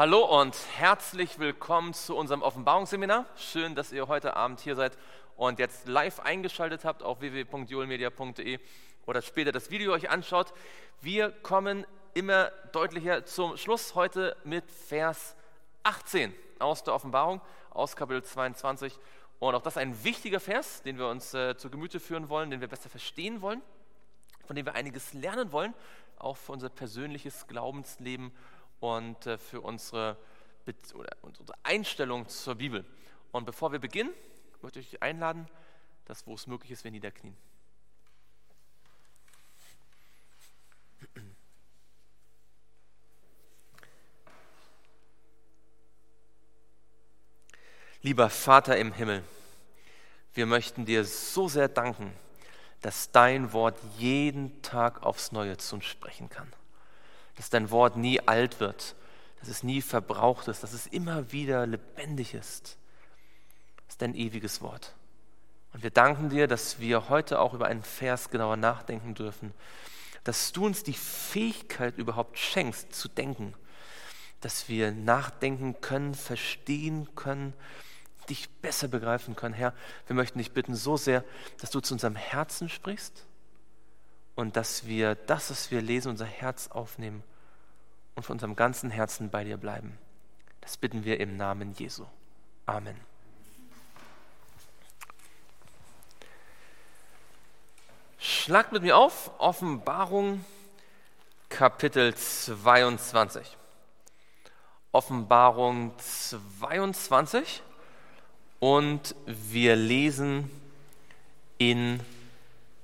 Hallo und herzlich willkommen zu unserem Offenbarungsseminar. Schön, dass ihr heute Abend hier seid und jetzt live eingeschaltet habt auf www.julmedia.de oder später das Video euch anschaut. Wir kommen immer deutlicher zum Schluss heute mit Vers 18 aus der Offenbarung, aus Kapitel 22. Und auch das ist ein wichtiger Vers, den wir uns äh, zu Gemüte führen wollen, den wir besser verstehen wollen, von dem wir einiges lernen wollen, auch für unser persönliches Glaubensleben und äh, für unsere, oder unsere Einstellung zur Bibel. Und bevor wir beginnen, möchte ich euch einladen, dass, wo es möglich ist, wir niederknien. Lieber Vater im Himmel, wir möchten dir so sehr danken, dass dein Wort jeden Tag aufs Neue zu uns sprechen kann. Dass dein Wort nie alt wird, dass es nie verbraucht ist, dass es immer wieder lebendig ist. Das ist dein ewiges Wort. Und wir danken dir, dass wir heute auch über einen Vers genauer nachdenken dürfen, dass du uns die Fähigkeit überhaupt schenkst zu denken, dass wir nachdenken können, verstehen können, dich besser begreifen können. Herr, wir möchten dich bitten so sehr, dass du zu unserem Herzen sprichst und dass wir das, was wir lesen, unser Herz aufnehmen und von unserem ganzen Herzen bei dir bleiben. Das bitten wir im Namen Jesu. Amen. Schlagt mit mir auf, Offenbarung Kapitel 22. Offenbarung 22 und wir lesen in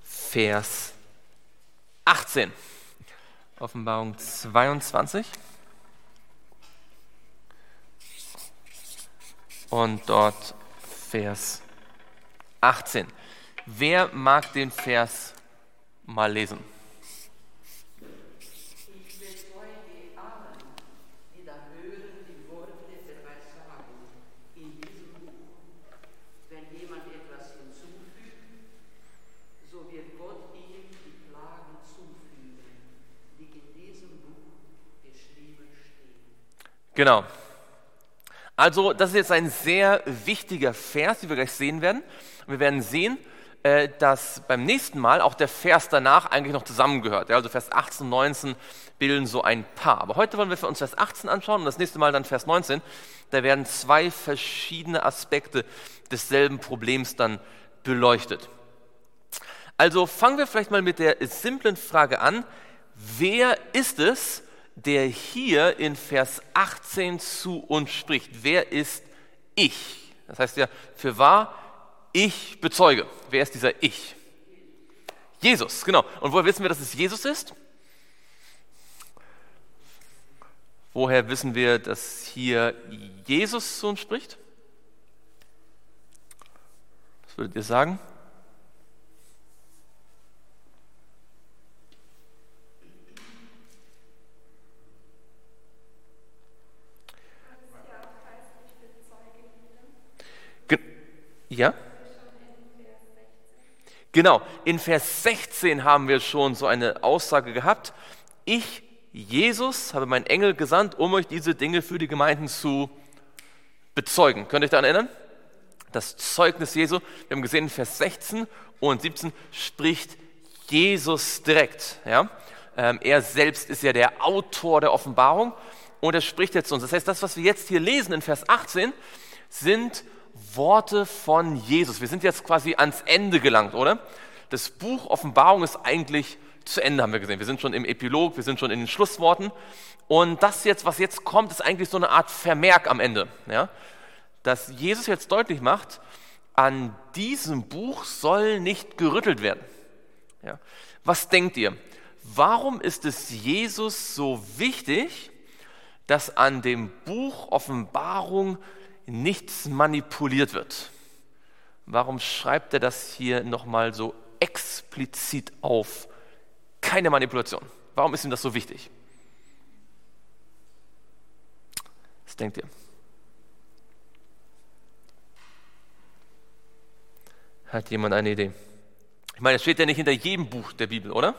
Vers 18. Offenbarung 22. Und dort Vers 18. Wer mag den Vers mal lesen? Genau. Also das ist jetzt ein sehr wichtiger Vers, den wir gleich sehen werden. Wir werden sehen, äh, dass beim nächsten Mal auch der Vers danach eigentlich noch zusammengehört. Also Vers 18 und 19 bilden so ein Paar. Aber heute wollen wir für uns Vers 18 anschauen und das nächste Mal dann Vers 19. Da werden zwei verschiedene Aspekte desselben Problems dann beleuchtet. Also fangen wir vielleicht mal mit der simplen Frage an. Wer ist es, der hier in Vers 18 zu uns spricht. Wer ist ich? Das heißt ja, für wahr, ich bezeuge. Wer ist dieser Ich? Jesus, genau. Und woher wissen wir, dass es Jesus ist? Woher wissen wir, dass hier Jesus zu uns spricht? Was würdet ihr sagen? Ja? Genau, in Vers 16 haben wir schon so eine Aussage gehabt. Ich, Jesus, habe meinen Engel gesandt, um euch diese Dinge für die Gemeinden zu bezeugen. Könnt ihr euch daran erinnern? Das Zeugnis Jesu, wir haben gesehen, in Vers 16 und 17 spricht Jesus direkt. Ja? Ähm, er selbst ist ja der Autor der Offenbarung und er spricht jetzt zu uns. Das heißt, das, was wir jetzt hier lesen in Vers 18, sind Worte von Jesus. Wir sind jetzt quasi ans Ende gelangt, oder? Das Buch Offenbarung ist eigentlich zu Ende, haben wir gesehen. Wir sind schon im Epilog, wir sind schon in den Schlussworten. Und das jetzt, was jetzt kommt, ist eigentlich so eine Art Vermerk am Ende. Ja? Dass Jesus jetzt deutlich macht, an diesem Buch soll nicht gerüttelt werden. Ja? Was denkt ihr? Warum ist es Jesus so wichtig, dass an dem Buch Offenbarung nichts manipuliert wird. Warum schreibt er das hier nochmal so explizit auf? Keine Manipulation. Warum ist ihm das so wichtig? Was denkt ihr? Hat jemand eine Idee? Ich meine, es steht ja nicht hinter jedem Buch der Bibel, oder?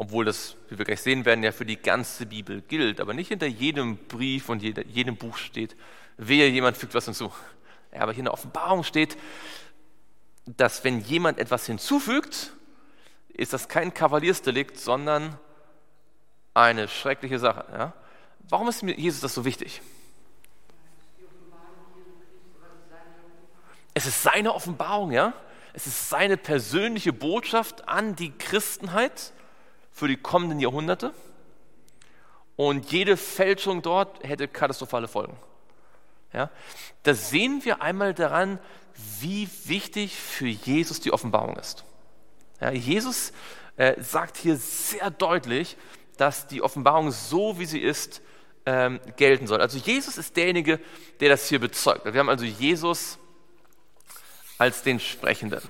obwohl das, wie wir gleich sehen werden, ja für die ganze Bibel gilt, aber nicht hinter jedem Brief und jedem Buch steht, wehe, jemand fügt was hinzu. Ja, aber hier in der Offenbarung steht, dass wenn jemand etwas hinzufügt, ist das kein Kavaliersdelikt, sondern eine schreckliche Sache. Ja? Warum ist mir Jesus das so wichtig? Es ist seine Offenbarung, ja? Es ist seine persönliche Botschaft an die Christenheit für die kommenden Jahrhunderte. Und jede Fälschung dort hätte katastrophale Folgen. Ja? Das sehen wir einmal daran, wie wichtig für Jesus die Offenbarung ist. Ja, Jesus äh, sagt hier sehr deutlich, dass die Offenbarung so, wie sie ist, ähm, gelten soll. Also Jesus ist derjenige, der das hier bezeugt. Wir haben also Jesus als den Sprechenden.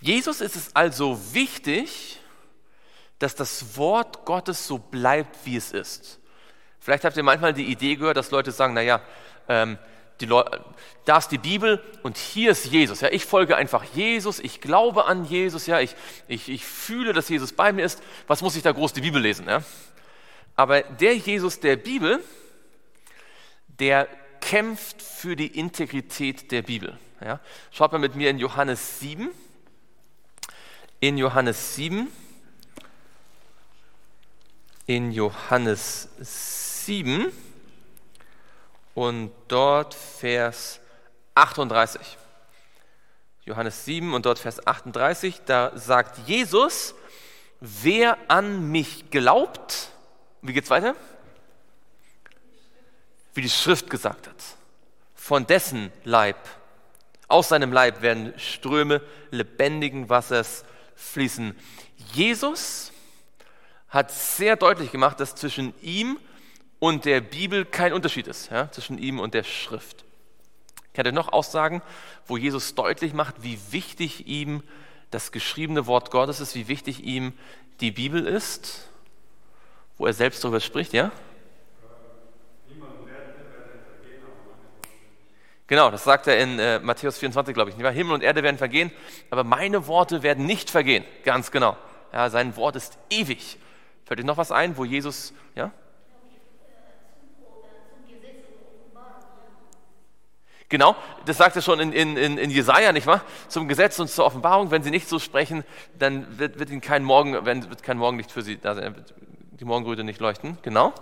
Jesus ist es also wichtig, dass das Wort Gottes so bleibt, wie es ist. Vielleicht habt ihr manchmal die Idee gehört, dass Leute sagen, naja, ähm, die da ist die Bibel und hier ist Jesus. Ja, ich folge einfach Jesus, ich glaube an Jesus, ja, ich, ich, ich fühle, dass Jesus bei mir ist. Was muss ich da groß die Bibel lesen? Ja? Aber der Jesus der Bibel, der kämpft für die Integrität der Bibel. Ja? Schaut mal mit mir in Johannes 7. In Johannes 7. In Johannes 7 und dort Vers 38. Johannes 7 und dort Vers 38, da sagt Jesus, wer an mich glaubt, wie geht's weiter? Wie die Schrift gesagt hat, von dessen Leib, aus seinem Leib werden Ströme lebendigen Wassers fließen. Jesus hat sehr deutlich gemacht, dass zwischen ihm und der Bibel kein Unterschied ist, ja, zwischen ihm und der Schrift. Kennt ihr noch Aussagen, wo Jesus deutlich macht, wie wichtig ihm das geschriebene Wort Gottes ist, wie wichtig ihm die Bibel ist, wo er selbst darüber spricht, ja? Genau, das sagt er in äh, Matthäus 24, glaube ich. Himmel und Erde werden vergehen, aber meine Worte werden nicht vergehen. Ganz genau. Ja, sein Wort ist ewig. Fällt euch noch was ein, wo Jesus, ja? Genau, das sagt er schon in, in, in Jesaja, nicht wahr? Zum Gesetz und zur Offenbarung, wenn sie nicht so sprechen, dann wird, wird ihnen kein Morgen, wird kein Morgenlicht für sie da sein, wird die Morgenröte nicht leuchten. Genau.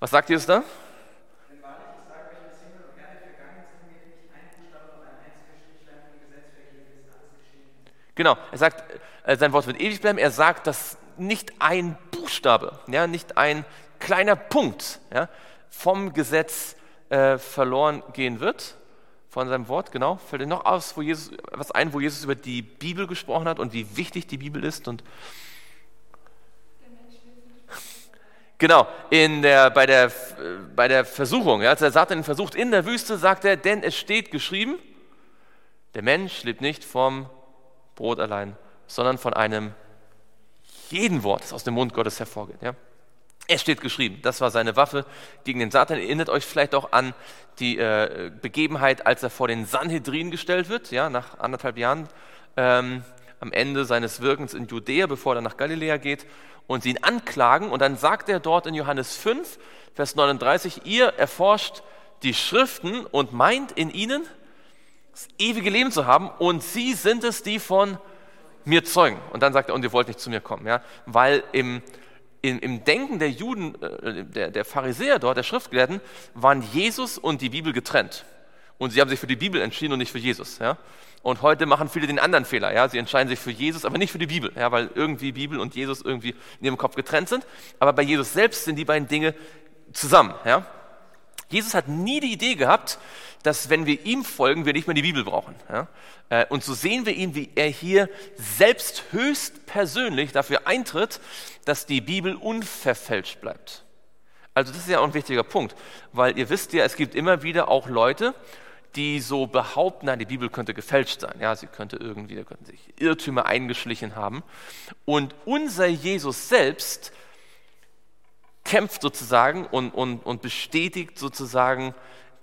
Was sagt Jesus da? Genau, er sagt, äh, sein Wort wird ewig bleiben. Er sagt, dass nicht ein Buchstabe, ja, nicht ein kleiner Punkt ja, vom Gesetz äh, verloren gehen wird von seinem Wort, genau. Fällt dir noch aus, wo Jesus, was ein, wo Jesus über die Bibel gesprochen hat und wie wichtig die Bibel ist und Genau, in der, bei, der, bei der Versuchung, ja, als der Satan versucht in der Wüste, sagt er, denn es steht geschrieben, der Mensch lebt nicht vom Brot allein, sondern von einem jeden Wort, das aus dem Mund Gottes hervorgeht. Ja. Es steht geschrieben, das war seine Waffe gegen den Satan. Erinnert euch vielleicht auch an die äh, Begebenheit, als er vor den Sanhedrin gestellt wird, ja, nach anderthalb Jahren, ähm, am Ende seines Wirkens in Judäa, bevor er nach Galiläa geht, und sie ihn anklagen. Und dann sagt er dort in Johannes 5, Vers 39, ihr erforscht die Schriften und meint in ihnen das ewige Leben zu haben, und sie sind es, die von mir zeugen. Und dann sagt er, und ihr wollt nicht zu mir kommen, ja, weil im im, im Denken der Juden, äh, der, der Pharisäer dort, der Schriftgelehrten, waren Jesus und die Bibel getrennt. Und sie haben sich für die Bibel entschieden und nicht für Jesus. Ja? Und heute machen viele den anderen Fehler. Ja? Sie entscheiden sich für Jesus, aber nicht für die Bibel, ja? weil irgendwie Bibel und Jesus irgendwie in ihrem Kopf getrennt sind. Aber bei Jesus selbst sind die beiden Dinge zusammen. Ja? Jesus hat nie die Idee gehabt, dass wenn wir ihm folgen, wir nicht mehr die Bibel brauchen. Äh, und so sehen wir ihn, wie er hier selbst höchst persönlich dafür eintritt, dass die Bibel unverfälscht bleibt. Also das ist ja auch ein wichtiger Punkt, weil ihr wisst ja, es gibt immer wieder auch Leute, die so behaupten, nein, die Bibel könnte gefälscht sein. Ja, sie könnte irgendwie, da könnten sich Irrtümer eingeschlichen haben. Und unser Jesus selbst kämpft sozusagen und, und, und bestätigt sozusagen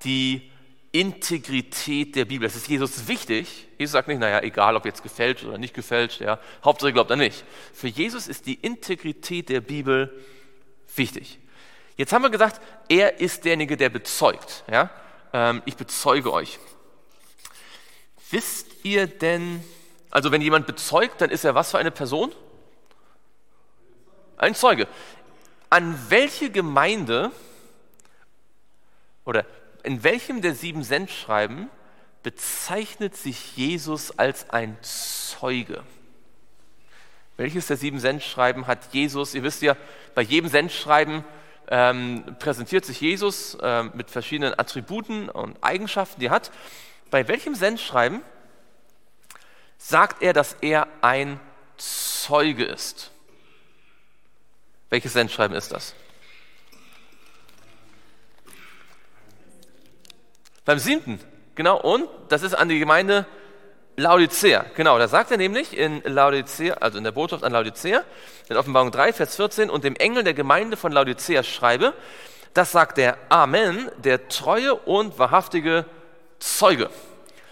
die Integrität der Bibel. Das ist Jesus wichtig. Jesus sagt nicht, naja, egal ob jetzt gefälscht oder nicht gefälscht, ja, Hauptsache glaubt er nicht. Für Jesus ist die Integrität der Bibel wichtig. Jetzt haben wir gesagt, er ist derjenige, der bezeugt. Ja? Ähm, ich bezeuge euch. Wisst ihr denn, also wenn jemand bezeugt, dann ist er was für eine Person? Ein Zeuge. An welche Gemeinde oder in welchem der sieben Sendschreiben bezeichnet sich Jesus als ein Zeuge? Welches der sieben Sendschreiben hat Jesus? Ihr wisst ja, bei jedem Sendschreiben ähm, präsentiert sich Jesus äh, mit verschiedenen Attributen und Eigenschaften, die er hat. Bei welchem Sendschreiben sagt er, dass er ein Zeuge ist? Welches Sendschreiben ist das? Beim siebten, genau, und das ist an die Gemeinde Laodicea, genau, da sagt er nämlich in Laodicea, also in der Botschaft an Laodicea, in Offenbarung 3, Vers 14, und dem Engel der Gemeinde von Laodicea schreibe, das sagt der Amen, der treue und wahrhaftige Zeuge.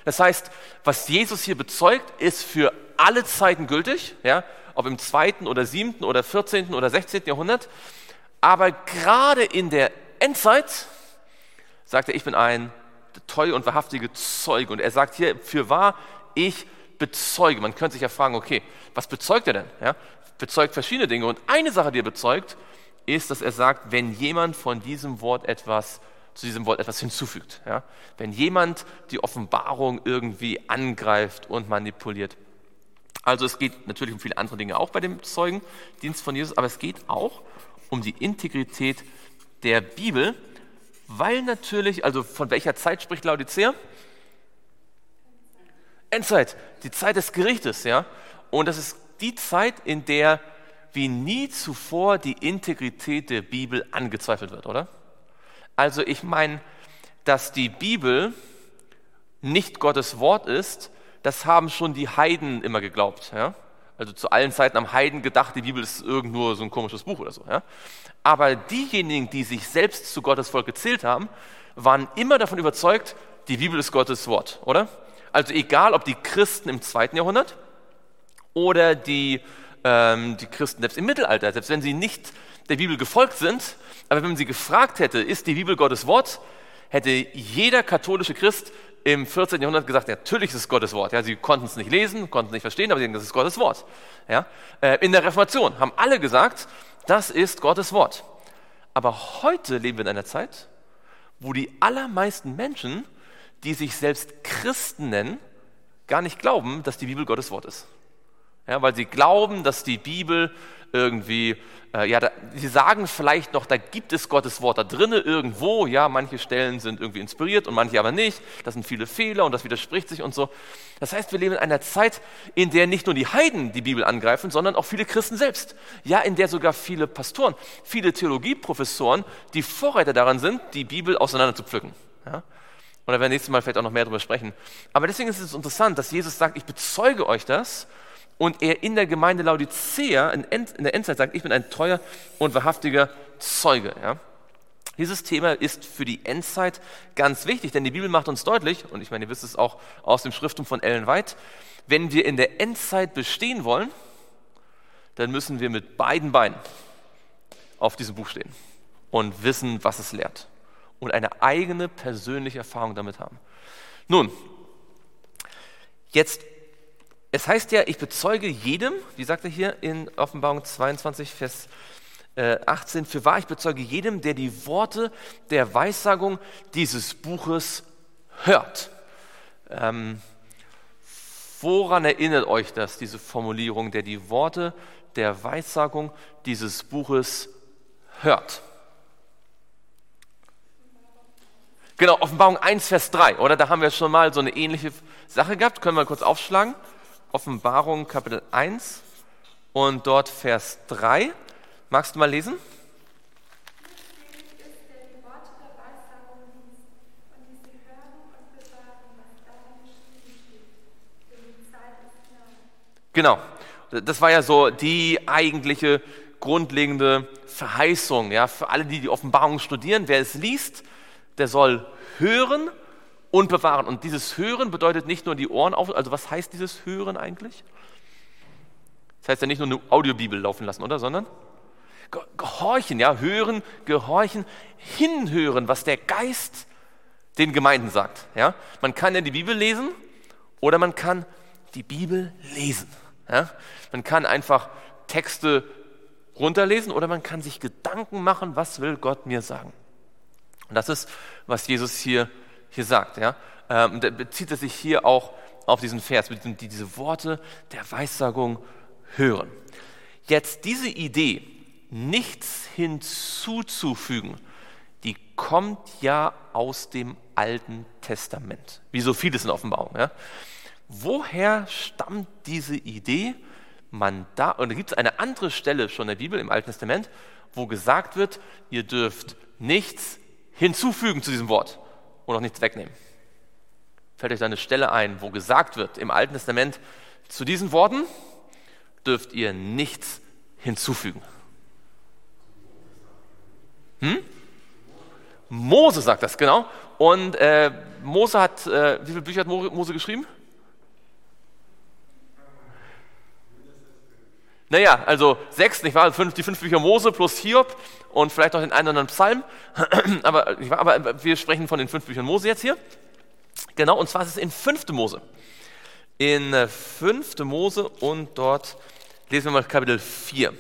Das heißt, was Jesus hier bezeugt, ist für alle Zeiten gültig, ja, ob im zweiten oder siebten oder vierzehnten oder sechzehnten Jahrhundert. Aber gerade in der Endzeit sagt er, ich bin ein treue und wahrhaftige Zeuge. Und er sagt hier, für wahr, ich bezeuge. Man könnte sich ja fragen, okay, was bezeugt er denn? Ja, bezeugt verschiedene Dinge. Und eine Sache, die er bezeugt, ist, dass er sagt, wenn jemand von diesem Wort etwas zu diesem Wort etwas hinzufügt. Ja? Wenn jemand die Offenbarung irgendwie angreift und manipuliert. Also es geht natürlich um viele andere Dinge auch bei dem Zeugendienst von Jesus, aber es geht auch um die Integrität der Bibel, weil natürlich, also von welcher Zeit spricht Laodicea? Endzeit, die Zeit des Gerichtes, ja. Und das ist die Zeit, in der wie nie zuvor die Integrität der Bibel angezweifelt wird, oder? Also ich meine, dass die Bibel nicht Gottes Wort ist, das haben schon die Heiden immer geglaubt. Ja? Also zu allen Zeiten am Heiden gedacht, die Bibel ist irgendwo so ein komisches Buch oder so. Ja? Aber diejenigen, die sich selbst zu Gottes Volk gezählt haben, waren immer davon überzeugt, die Bibel ist Gottes Wort, oder? Also egal, ob die Christen im zweiten Jahrhundert oder die, ähm, die Christen selbst im Mittelalter, selbst wenn sie nicht der Bibel gefolgt sind, aber wenn man sie gefragt hätte, ist die Bibel Gottes Wort, hätte jeder katholische Christ im 14. Jahrhundert gesagt, natürlich ist es Gottes Wort. Ja, sie konnten es nicht lesen, konnten es nicht verstehen, aber sie denken, das ist Gottes Wort. Ja, äh, in der Reformation haben alle gesagt, das ist Gottes Wort. Aber heute leben wir in einer Zeit, wo die allermeisten Menschen die sich selbst Christen nennen, gar nicht glauben, dass die Bibel Gottes Wort ist. Ja, weil sie glauben, dass die Bibel irgendwie, äh, ja, da, sie sagen vielleicht noch, da gibt es Gottes Wort da drinnen irgendwo, ja, manche Stellen sind irgendwie inspiriert und manche aber nicht, das sind viele Fehler und das widerspricht sich und so. Das heißt, wir leben in einer Zeit, in der nicht nur die Heiden die Bibel angreifen, sondern auch viele Christen selbst. Ja, in der sogar viele Pastoren, viele Theologieprofessoren, die Vorreiter daran sind, die Bibel auseinander zu pflücken. Ja? Und da werden wir nächstes Mal vielleicht auch noch mehr darüber sprechen. Aber deswegen ist es interessant, dass Jesus sagt, ich bezeuge euch das. Und er in der Gemeinde Laodicea in, der Endzeit sagt, ich bin ein treuer und wahrhaftiger Zeuge. Ja? Dieses Thema ist für die Endzeit ganz wichtig, denn die Bibel macht uns deutlich, und ich meine, ihr wisst es auch aus dem Schriftum von Ellen White, wenn wir in der Endzeit bestehen wollen, dann müssen wir mit beiden Beinen auf diesem Buch stehen und wissen, was es lehrt und eine eigene persönliche Erfahrung damit haben. Nun, jetzt, es heißt ja, ich bezeuge jedem, wie sagt er hier in Offenbarung 22, Vers 18, äh, für wahr, ich bezeuge jedem, der die Worte der Weissagung dieses Buches hört. Ähm, woran erinnert euch das, diese Formulierung, der die Worte der Weissagung dieses Buches hört? Genau, Offenbarung 1, Vers 3, oder? Da haben wir schon mal so eine ähnliche Sache gehabt. Können wir kurz aufschlagen. Offenbarung Kapitel 1 und dort Vers 3. Magst du mal lesen? Genau, das war ja so die eigentliche grundlegende Verheißung ja, für alle, die die Offenbarung studieren. Wer es liest, der soll hören und bewahren. Und dieses Hören bedeutet nicht nur die Ohren auf, also was heißt dieses Hören eigentlich? Das heißt ja nicht nur eine Audiobibel laufen lassen, oder? Sondern gehorchen, ja, hören, gehorchen, hinhören, was der Geist den Gemeinden sagt. Ja? Man kann ja die Bibel lesen oder man kann die Bibel lesen. Ja? Man kann einfach Texte runterlesen oder man kann sich Gedanken machen, was will Gott mir sagen. Und das ist, was Jesus hier, hier sagt. Ja? Ähm, da bezieht er sich hier auch auf diesen Vers, die diese Worte der Weissagung hören. Jetzt diese Idee, nichts hinzuzufügen, die kommt ja aus dem Alten Testament, wie so vieles in Offenbarung. Ja? Woher stammt diese Idee? Man da, und da gibt es eine andere Stelle schon in der Bibel im Alten Testament, wo gesagt wird, ihr dürft nichts hinzufügen zu diesem Wort und auch nichts wegnehmen. Fällt euch da eine Stelle ein, wo gesagt wird im Alten Testament, zu diesen Worten dürft ihr nichts hinzufügen. Hm? Mose sagt das, genau. Und äh, Mose hat, äh, wie viele Bücher hat Mose geschrieben? Naja, also sechs, nicht wahr? Fünf, die fünf Bücher Mose plus Hiob und vielleicht noch den einen oder anderen Psalm. aber, aber wir sprechen von den fünf Büchern Mose jetzt hier. Genau, und zwar ist es in fünfte Mose. In äh, fünfte Mose und dort lesen wir mal Kapitel 4.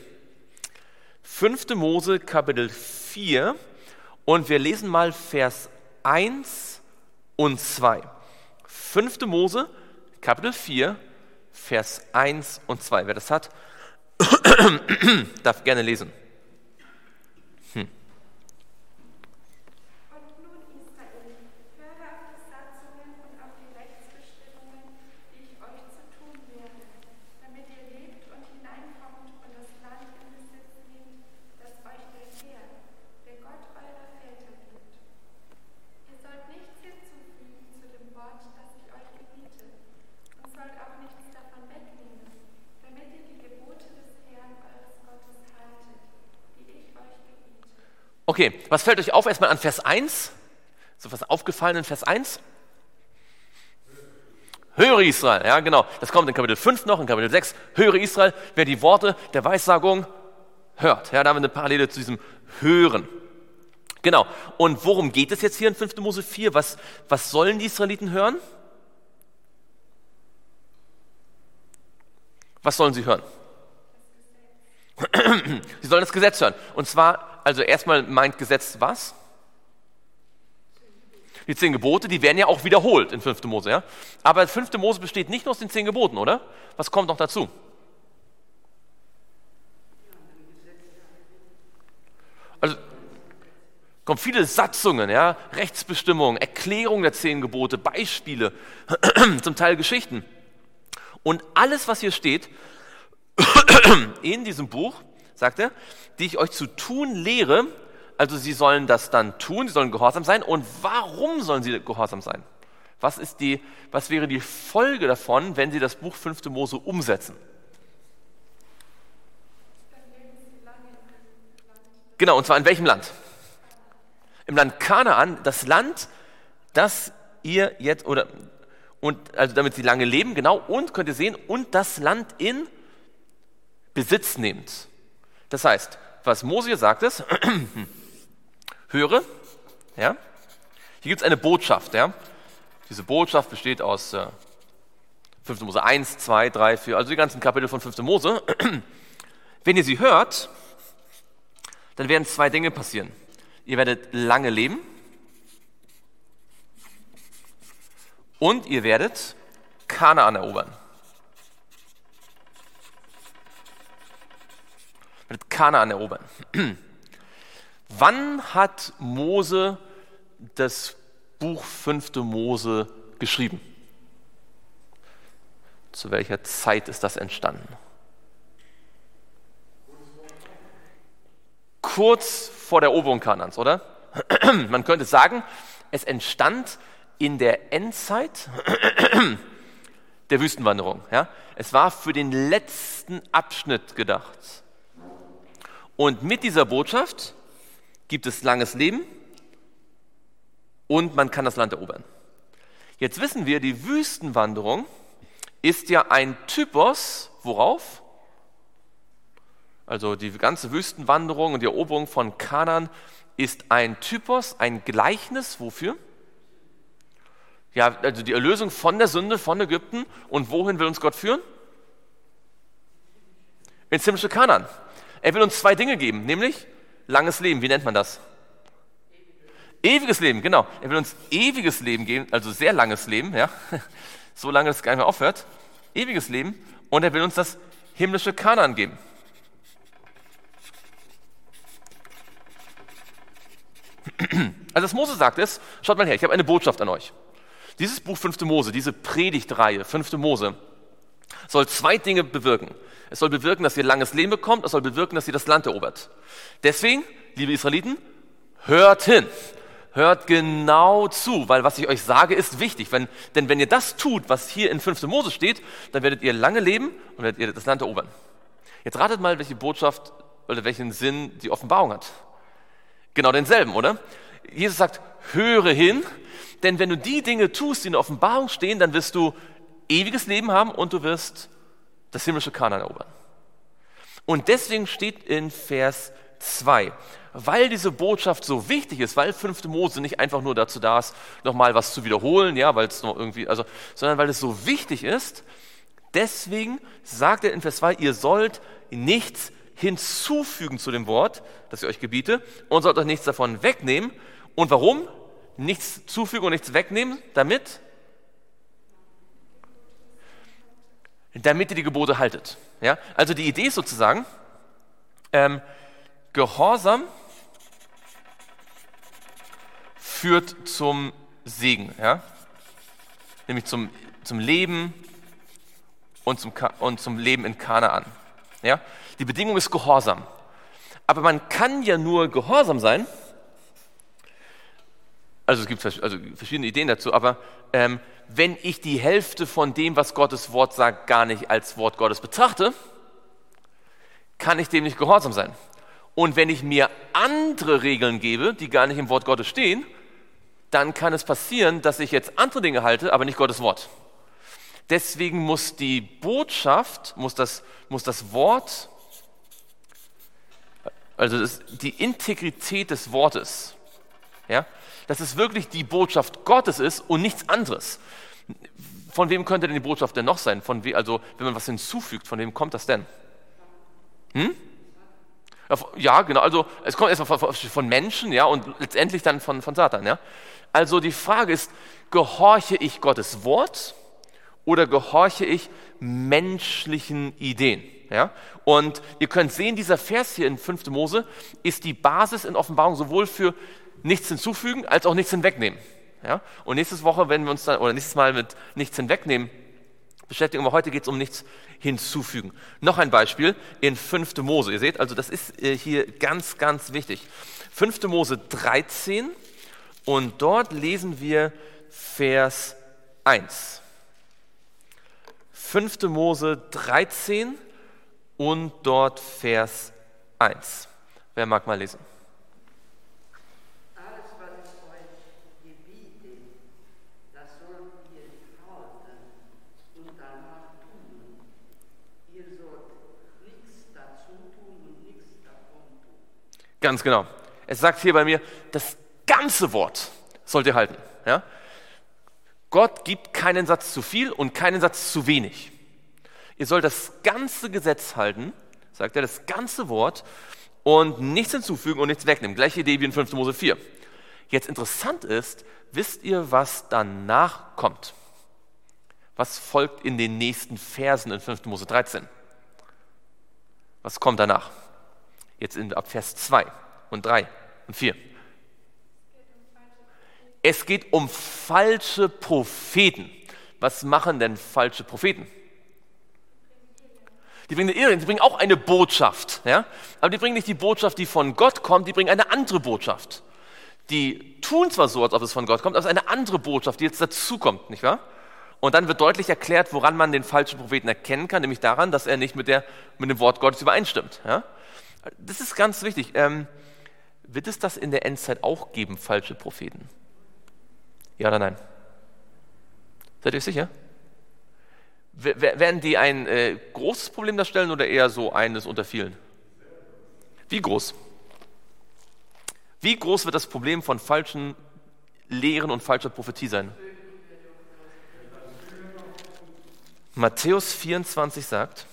Fünfte Mose, Kapitel 4 und wir lesen mal Vers 1 und 2. 5. Mose, Kapitel 4, Vers 1 und 2. Wer das hat, darf gerne lesen. Okay, was fällt euch auf erstmal an Vers 1? So was aufgefallen in Vers 1? Höre Israel, ja genau. Das kommt in Kapitel 5 noch, in Kapitel 6. Höre Israel, wer die Worte der Weissagung hört. Ja, da haben wir eine Parallele zu diesem Hören. Genau. Und worum geht es jetzt hier in 5. Mose 4? Was, was sollen die Israeliten hören? Was sollen sie hören? Sie sollen das Gesetz hören. Und zwar also erstmal meint Gesetz was? Die zehn Gebote, die werden ja auch wiederholt in 5. Mose. Ja? Aber 5. Mose besteht nicht nur aus den zehn Geboten, oder? Was kommt noch dazu? Also kommen viele Satzungen, ja? Rechtsbestimmungen, Erklärungen der zehn Gebote, Beispiele, zum Teil Geschichten. Und alles, was hier steht in diesem Buch, sagt er, die ich euch zu tun lehre. Also sie sollen das dann tun, sie sollen gehorsam sein. Und warum sollen sie gehorsam sein? Was, ist die, was wäre die Folge davon, wenn sie das Buch 5. Mose umsetzen? Genau, und zwar in welchem Land? Im Land Kanaan, das Land, das ihr jetzt, oder, und, also damit sie lange leben, genau, und könnt ihr sehen, und das Land in Besitz nehmt. Das heißt, was Mose hier sagt ist, höre, ja, hier gibt es eine Botschaft, ja. Diese Botschaft besteht aus äh, 5. Mose 1, 2, 3, 4, also die ganzen Kapitel von 5. Mose. Wenn ihr sie hört, dann werden zwei Dinge passieren. Ihr werdet lange leben und ihr werdet Kanaan erobern. Wird Kanaan erobern. Wann hat Mose das Buch 5. Mose geschrieben? Zu welcher Zeit ist das entstanden? Kurz vor der Eroberung Kanaans, oder? Man könnte sagen, es entstand in der Endzeit der Wüstenwanderung. Ja? Es war für den letzten Abschnitt gedacht. Und mit dieser Botschaft gibt es langes Leben und man kann das Land erobern. Jetzt wissen wir, die Wüstenwanderung ist ja ein Typos, worauf? Also die ganze Wüstenwanderung und die Eroberung von Kanan ist ein Typos, ein Gleichnis, wofür? Ja, also die Erlösung von der Sünde, von Ägypten. Und wohin will uns Gott führen? Ins himmlische Kanan. Er will uns zwei Dinge geben, nämlich langes Leben. Wie nennt man das? Ewiges Leben, genau. Er will uns ewiges Leben geben, also sehr langes Leben, ja. So lange, dass es gar nicht mehr aufhört. Ewiges Leben. Und er will uns das himmlische Kanan geben. Also was Mose sagt ist, schaut mal her, ich habe eine Botschaft an euch. Dieses Buch 5. Mose, diese Predigtreihe 5. Mose, soll zwei Dinge bewirken. Es soll bewirken, dass ihr langes Leben bekommt, es soll bewirken, dass ihr das Land erobert. Deswegen, liebe Israeliten, hört hin. Hört genau zu, weil was ich euch sage, ist wichtig. Wenn, denn wenn ihr das tut, was hier in 5. Mose steht, dann werdet ihr lange leben und werdet ihr das Land erobern. Jetzt ratet mal, welche Botschaft oder welchen Sinn die Offenbarung hat. Genau denselben, oder? Jesus sagt, höre hin, denn wenn du die Dinge tust, die in der Offenbarung stehen, dann wirst du ewiges Leben haben und du wirst das himmlische Kanan erobern. Und deswegen steht in Vers 2, weil diese Botschaft so wichtig ist, weil 5. Mose nicht einfach nur dazu da ist, nochmal was zu wiederholen, ja, weil es noch irgendwie, also, sondern weil es so wichtig ist, deswegen sagt er in Vers 2, ihr sollt nichts hinzufügen zu dem Wort, das ich euch gebiete, und sollt euch nichts davon wegnehmen. Und warum? Nichts zufügen und nichts wegnehmen, damit? Damit ihr die Gebote haltet. Ja? Also die Idee ist sozusagen, ähm, Gehorsam führt zum Segen, ja? nämlich zum, zum Leben und zum, und zum Leben in Kanaan. Ja? Die Bedingung ist Gehorsam. Aber man kann ja nur gehorsam sein, also es gibt also verschiedene Ideen dazu, aber ähm, wenn ich die Hälfte von dem, was Gottes Wort sagt, gar nicht als Wort Gottes betrachte, kann ich dem nicht gehorsam sein. Und wenn ich mir andere Regeln gebe, die gar nicht im Wort Gottes stehen, dann kann es passieren, dass ich jetzt andere Dinge halte, aber nicht Gottes Wort. Deswegen muss die Botschaft, muss das, muss das Wort also das, die Integrität des Wortes, ja, dass es wirklich die Botschaft Gottes ist und nichts anderes. Von wem könnte denn die Botschaft denn noch sein? Von we, also wenn man was hinzufügt, von wem kommt das denn? Hm? Ja, genau, also es kommt erstmal von, von Menschen, ja, und letztendlich dann von, von Satan, ja. Also die Frage ist, gehorche ich Gottes Wort oder gehorche ich menschlichen Ideen? Ja? Und ihr könnt sehen, dieser Vers hier in 5. Mose ist die Basis in Offenbarung sowohl für nichts hinzufügen als auch nichts hinwegnehmen. Ja? Und nächste Woche, wenn wir uns dann, oder nächstes Mal mit nichts hinwegnehmen beschäftigen, aber heute geht es um nichts hinzufügen. Noch ein Beispiel in 5. Mose. Ihr seht, also das ist äh, hier ganz, ganz wichtig. 5. Mose 13 und dort lesen wir Vers 1. 5. Mose 13, und dort Vers 1. Wer mag mal lesen? Alles, was ich euch gebiete, das sollt ihr halten und danach tun. Ihr sollt nichts dazu tun und nichts davon tun. Ganz genau. Es sagt hier bei mir, das ganze Wort sollt ihr halten. Ja? Gott gibt keinen Satz zu viel und keinen Satz zu wenig. Ihr sollt das ganze Gesetz halten, sagt er, das ganze Wort und nichts hinzufügen und nichts wegnehmen. Gleiche Idee wie in 5. Mose 4. Jetzt interessant ist, wisst ihr, was danach kommt? Was folgt in den nächsten Versen in 5. Mose 13? Was kommt danach? Jetzt in, ab Vers 2 und 3 und 4. Es geht um falsche Propheten. Was machen denn falsche Propheten? Die bringen eine Irre, die bringen auch eine Botschaft, ja? aber die bringen nicht die Botschaft, die von Gott kommt, die bringen eine andere Botschaft. Die tun zwar so, als ob es von Gott kommt, aber es ist eine andere Botschaft, die jetzt dazukommt, nicht wahr? Und dann wird deutlich erklärt, woran man den falschen Propheten erkennen kann, nämlich daran, dass er nicht mit, der, mit dem Wort Gottes übereinstimmt. Ja? Das ist ganz wichtig. Ähm, wird es das in der Endzeit auch geben, falsche Propheten? Ja oder nein? Seid ihr sicher? Werden die ein äh, großes Problem darstellen oder eher so eines unter vielen? Wie groß? Wie groß wird das Problem von falschen Lehren und falscher Prophetie sein? Matthäus 24 sagt,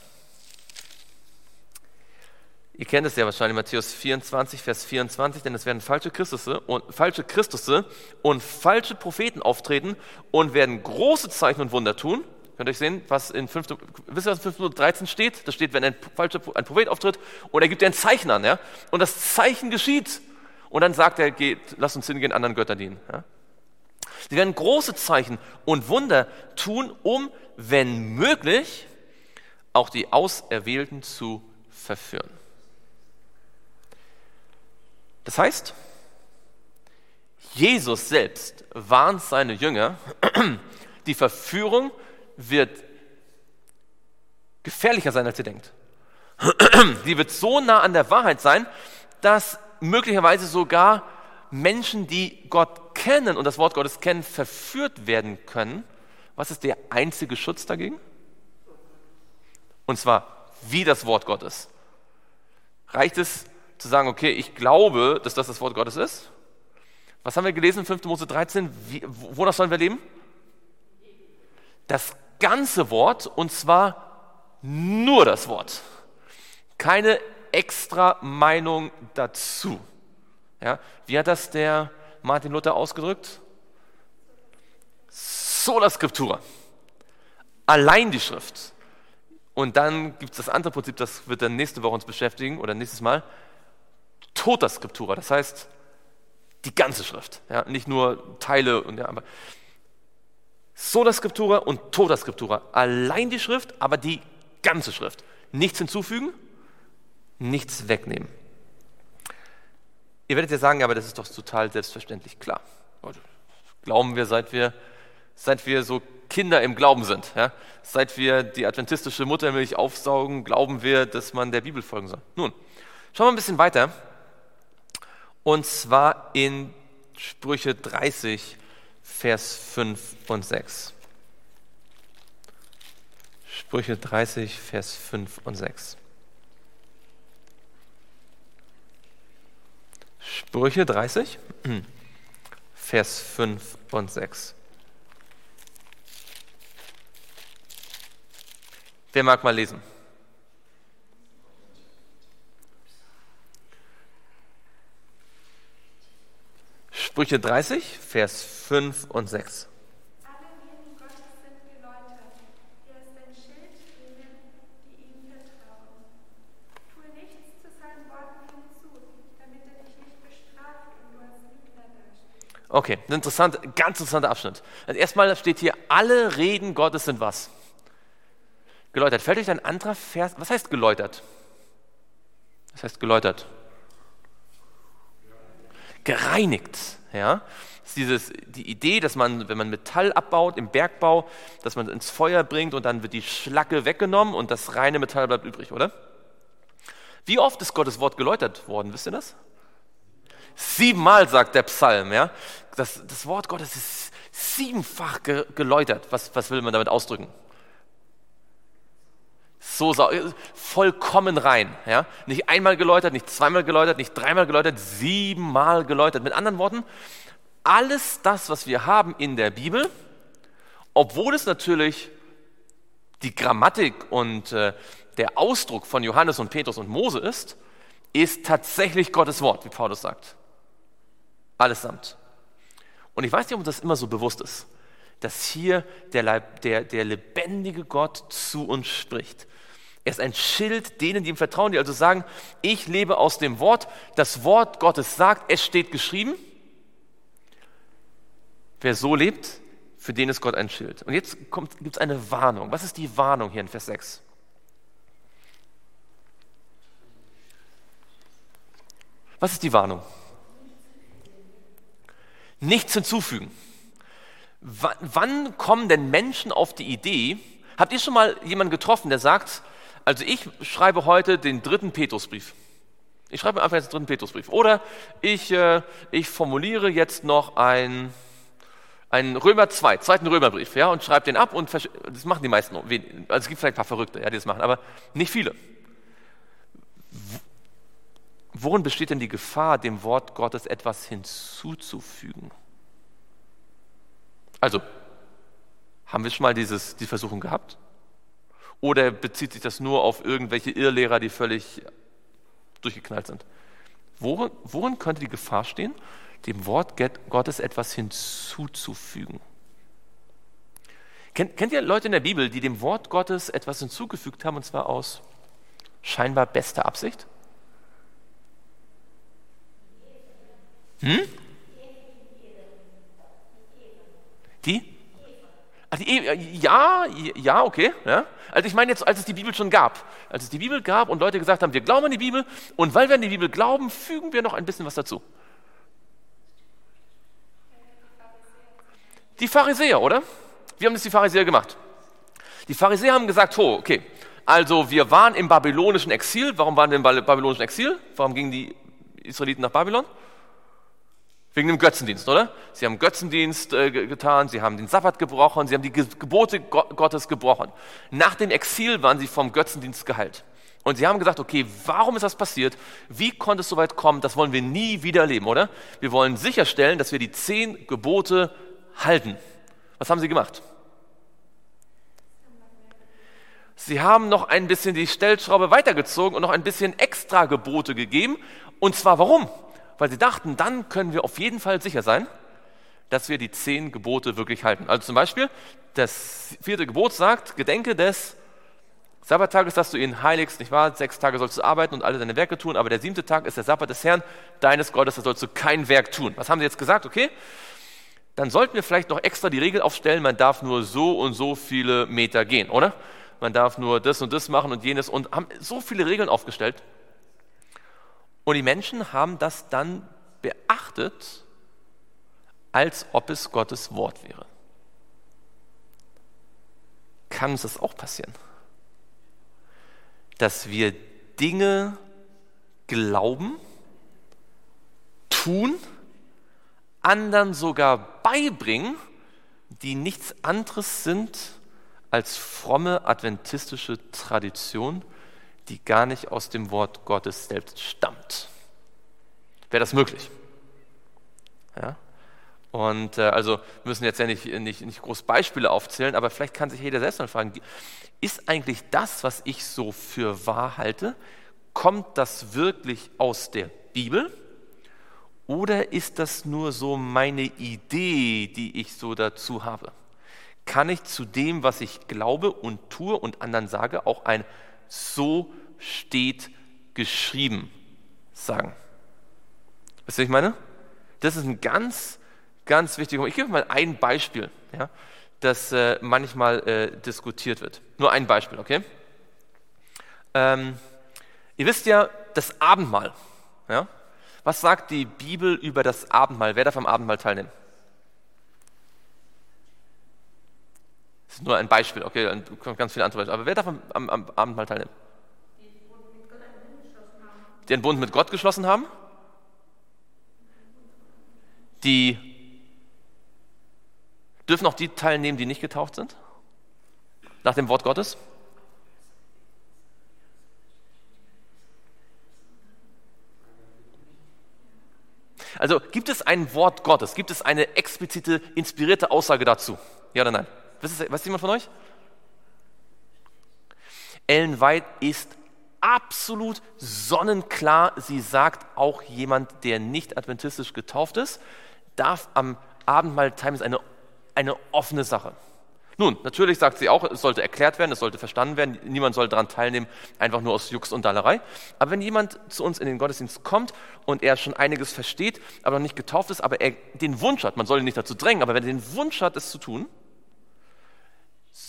ihr kennt es ja wahrscheinlich, Matthäus 24, Vers 24, denn es werden falsche Christusse und falsche Christusse und falsche Propheten auftreten und werden große Zeichen und Wunder tun. Könnt ihr euch sehen, was in 5, wisst ihr, was in 513 steht? Da steht, wenn ein falscher ein Prophet auftritt und er gibt ein Zeichen an, ja? Und das Zeichen geschieht. Und dann sagt er, geht, lass uns hingehen, anderen Göttern dienen. Ja? Sie werden große Zeichen und Wunder tun, um, wenn möglich, auch die Auserwählten zu verführen. Das heißt, Jesus selbst warnt seine Jünger, die Verführung wird gefährlicher sein, als ihr denkt. Sie wird so nah an der Wahrheit sein, dass möglicherweise sogar Menschen, die Gott kennen und das Wort Gottes kennen, verführt werden können. Was ist der einzige Schutz dagegen? Und zwar wie das Wort Gottes. Reicht es zu sagen, okay, ich glaube, dass das das Wort Gottes ist? Was haben wir gelesen in 5. Mose 13? Wie, wonach sollen wir leben? Das ganze Wort und zwar nur das Wort. Keine extra Meinung dazu. Ja, wie hat das der Martin Luther ausgedrückt? Sola Scriptura. Allein die Schrift. Und dann gibt es das andere Prinzip, das wird dann nächste Woche uns beschäftigen oder nächstes Mal. Tota Scriptura, das heißt die ganze Schrift, ja, nicht nur Teile und ja, aber Sola Scriptura und Tota Scriptura, allein die Schrift, aber die ganze Schrift. Nichts hinzufügen, nichts wegnehmen. Ihr werdet ja sagen, aber das ist doch total selbstverständlich klar. Glauben wir, seit wir, seit wir so Kinder im Glauben sind. Ja? Seit wir die adventistische Muttermilch aufsaugen, glauben wir, dass man der Bibel folgen soll. Nun, schauen wir ein bisschen weiter. Und zwar in Sprüche 30, Vers 5 und 6. Sprüche 30, Vers 5 und 6. Sprüche 30, Vers 5 und 6. Wer mag mal lesen? Sprüche 30, Vers 5 und 6. Okay, ein interessant, ganz interessanter Abschnitt. Also erstmal steht hier, alle Reden Gottes sind was? Geläutert. Fällt euch ein anderer Vers, was heißt geläutert? Was heißt geläutert? Gereinigt, ja. Das ist dieses, die Idee, dass man, wenn man Metall abbaut im Bergbau, dass man ins Feuer bringt und dann wird die Schlacke weggenommen und das reine Metall bleibt übrig, oder? Wie oft ist Gottes Wort geläutert worden, wisst ihr das? Siebenmal sagt der Psalm, ja. Das, das Wort Gottes ist siebenfach ge, geläutert. Was, was will man damit ausdrücken? So vollkommen rein, ja. Nicht einmal geläutert, nicht zweimal geläutert, nicht dreimal geläutert, siebenmal geläutert. Mit anderen Worten, alles das, was wir haben in der Bibel, obwohl es natürlich die Grammatik und äh, der Ausdruck von Johannes und Petrus und Mose ist, ist tatsächlich Gottes Wort, wie Paulus sagt. Allesamt. Und ich weiß nicht, ob uns das immer so bewusst ist, dass hier der, Leib, der, der lebendige Gott zu uns spricht. Er ist ein Schild denen, die ihm vertrauen, die also sagen, ich lebe aus dem Wort, das Wort Gottes sagt, es steht geschrieben. Wer so lebt, für den ist Gott ein Schild. Und jetzt gibt es eine Warnung. Was ist die Warnung hier in Vers 6? Was ist die Warnung? nichts hinzufügen. Wann kommen denn Menschen auf die Idee, habt ihr schon mal jemanden getroffen, der sagt, also ich schreibe heute den dritten Petrusbrief. Ich schreibe einfach jetzt den dritten Petrusbrief. Oder ich, äh, ich formuliere jetzt noch ein, einen Römer 2, zweiten Römerbrief, ja, und schreibt den ab und das machen die meisten, also es gibt vielleicht ein paar Verrückte, ja, die das machen, aber nicht viele. Worin besteht denn die Gefahr, dem Wort Gottes etwas hinzuzufügen? Also, haben wir schon mal dieses, die Versuchung gehabt? Oder bezieht sich das nur auf irgendwelche Irrlehrer, die völlig durchgeknallt sind? Worin, worin könnte die Gefahr stehen, dem Wort Gottes etwas hinzuzufügen? Kennt, kennt ihr Leute in der Bibel, die dem Wort Gottes etwas hinzugefügt haben, und zwar aus scheinbar bester Absicht? Hm? Die? Ach, die e ja, ja, okay. Ja. Also ich meine jetzt, als es die Bibel schon gab. Als es die Bibel gab und Leute gesagt haben, wir glauben an die Bibel und weil wir an die Bibel glauben, fügen wir noch ein bisschen was dazu. Die Pharisäer, oder? Wie haben das die Pharisäer gemacht? Die Pharisäer haben gesagt, oh, okay, also wir waren im babylonischen Exil. Warum waren wir im babylonischen Exil? Warum gingen die Israeliten nach Babylon? Wegen dem Götzendienst, oder? Sie haben Götzendienst äh, getan, sie haben den Sabbat gebrochen, sie haben die Gebote Gottes gebrochen. Nach dem Exil waren sie vom Götzendienst geheilt. Und sie haben gesagt, okay, warum ist das passiert? Wie konnte es so weit kommen? Das wollen wir nie wieder erleben, oder? Wir wollen sicherstellen, dass wir die zehn Gebote halten. Was haben sie gemacht? Sie haben noch ein bisschen die Stellschraube weitergezogen und noch ein bisschen extra Gebote gegeben. Und zwar warum? Weil sie dachten, dann können wir auf jeden Fall sicher sein, dass wir die zehn Gebote wirklich halten. Also zum Beispiel, das vierte Gebot sagt, gedenke des Sabbattages, dass du ihn heiligst, nicht wahr? Sechs Tage sollst du arbeiten und alle deine Werke tun, aber der siebte Tag ist der Sabbat des Herrn, deines Gottes, da sollst du kein Werk tun. Was haben sie jetzt gesagt? Okay, dann sollten wir vielleicht noch extra die Regel aufstellen, man darf nur so und so viele Meter gehen, oder? Man darf nur das und das machen und jenes und haben so viele Regeln aufgestellt. Und die Menschen haben das dann beachtet, als ob es Gottes Wort wäre. Kann uns das auch passieren? Dass wir Dinge glauben, tun, anderen sogar beibringen, die nichts anderes sind als fromme adventistische Tradition, die gar nicht aus dem Wort Gottes selbst stammt. Wäre das möglich? Ja? Und äh, also müssen jetzt ja nicht, nicht, nicht groß Beispiele aufzählen, aber vielleicht kann sich jeder selbst mal fragen, ist eigentlich das, was ich so für wahr halte, kommt das wirklich aus der Bibel? Oder ist das nur so meine Idee, die ich so dazu habe? Kann ich zu dem, was ich glaube und tue und anderen sage, auch ein so steht geschrieben sagen. Wisst ihr, was ich meine? Das ist ein ganz, ganz wichtiger Punkt. Ich gebe mal ein Beispiel, ja, das äh, manchmal äh, diskutiert wird. Nur ein Beispiel, okay? Ähm, ihr wisst ja, das Abendmahl. Ja? Was sagt die Bibel über das Abendmahl? Wer darf am Abendmahl teilnehmen? Das ist nur ein Beispiel, okay, ganz viele andere Beispiele. Aber wer darf am, am, am Abendmahl teilnehmen? Die einen Bund mit Gott geschlossen haben, die dürfen auch die teilnehmen, die nicht getauft sind, nach dem Wort Gottes. Also gibt es ein Wort Gottes? Gibt es eine explizite, inspirierte Aussage dazu? Ja oder nein? Weiß, jemand von euch? Ellen White ist absolut sonnenklar. Sie sagt, auch jemand, der nicht adventistisch getauft ist, darf am Abendmahl teilnehmen. Ist eine, eine offene Sache. Nun, natürlich sagt sie auch, es sollte erklärt werden, es sollte verstanden werden, niemand soll daran teilnehmen, einfach nur aus Jux und Dallerei. Aber wenn jemand zu uns in den Gottesdienst kommt und er schon einiges versteht, aber noch nicht getauft ist, aber er den Wunsch hat, man soll ihn nicht dazu drängen, aber wenn er den Wunsch hat, es zu tun,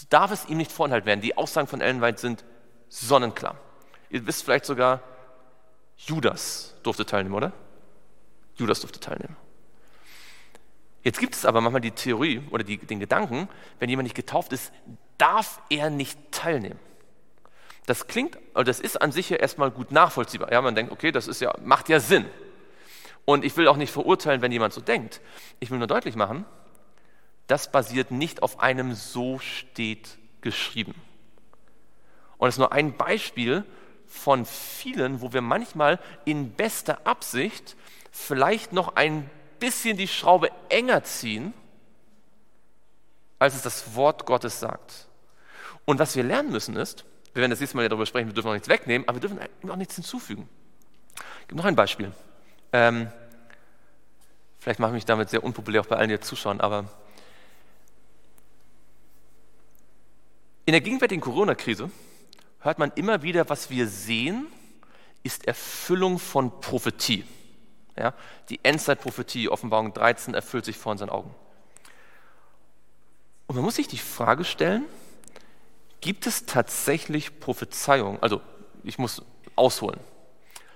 darf es ihm nicht vorenthalten werden. Die Aussagen von Ellen White sind sonnenklar. Ihr wisst vielleicht sogar, Judas durfte teilnehmen, oder? Judas durfte teilnehmen. Jetzt gibt es aber manchmal die Theorie oder die, den Gedanken, wenn jemand nicht getauft ist, darf er nicht teilnehmen. Das klingt, oder das ist an sich ja erstmal gut nachvollziehbar. Ja, man denkt, okay, das ist ja, macht ja Sinn. Und ich will auch nicht verurteilen, wenn jemand so denkt. Ich will nur deutlich machen, das basiert nicht auf einem so steht geschrieben. Und das ist nur ein Beispiel von vielen, wo wir manchmal in bester Absicht vielleicht noch ein bisschen die Schraube enger ziehen, als es das Wort Gottes sagt. Und was wir lernen müssen ist, wir werden das nächste Mal darüber sprechen, wir dürfen auch nichts wegnehmen, aber wir dürfen auch nichts hinzufügen. Ich gebe noch ein Beispiel. Ähm, vielleicht mache ich mich damit sehr unpopulär auch bei allen, die jetzt zuschauen, aber in der gegenwärtigen Corona-Krise hört man immer wieder, was wir sehen, ist Erfüllung von Prophetie. Ja, die Endzeitprophetie, Offenbarung 13, erfüllt sich vor unseren Augen. Und man muss sich die Frage stellen, gibt es tatsächlich Prophezeiung? Also ich muss ausholen.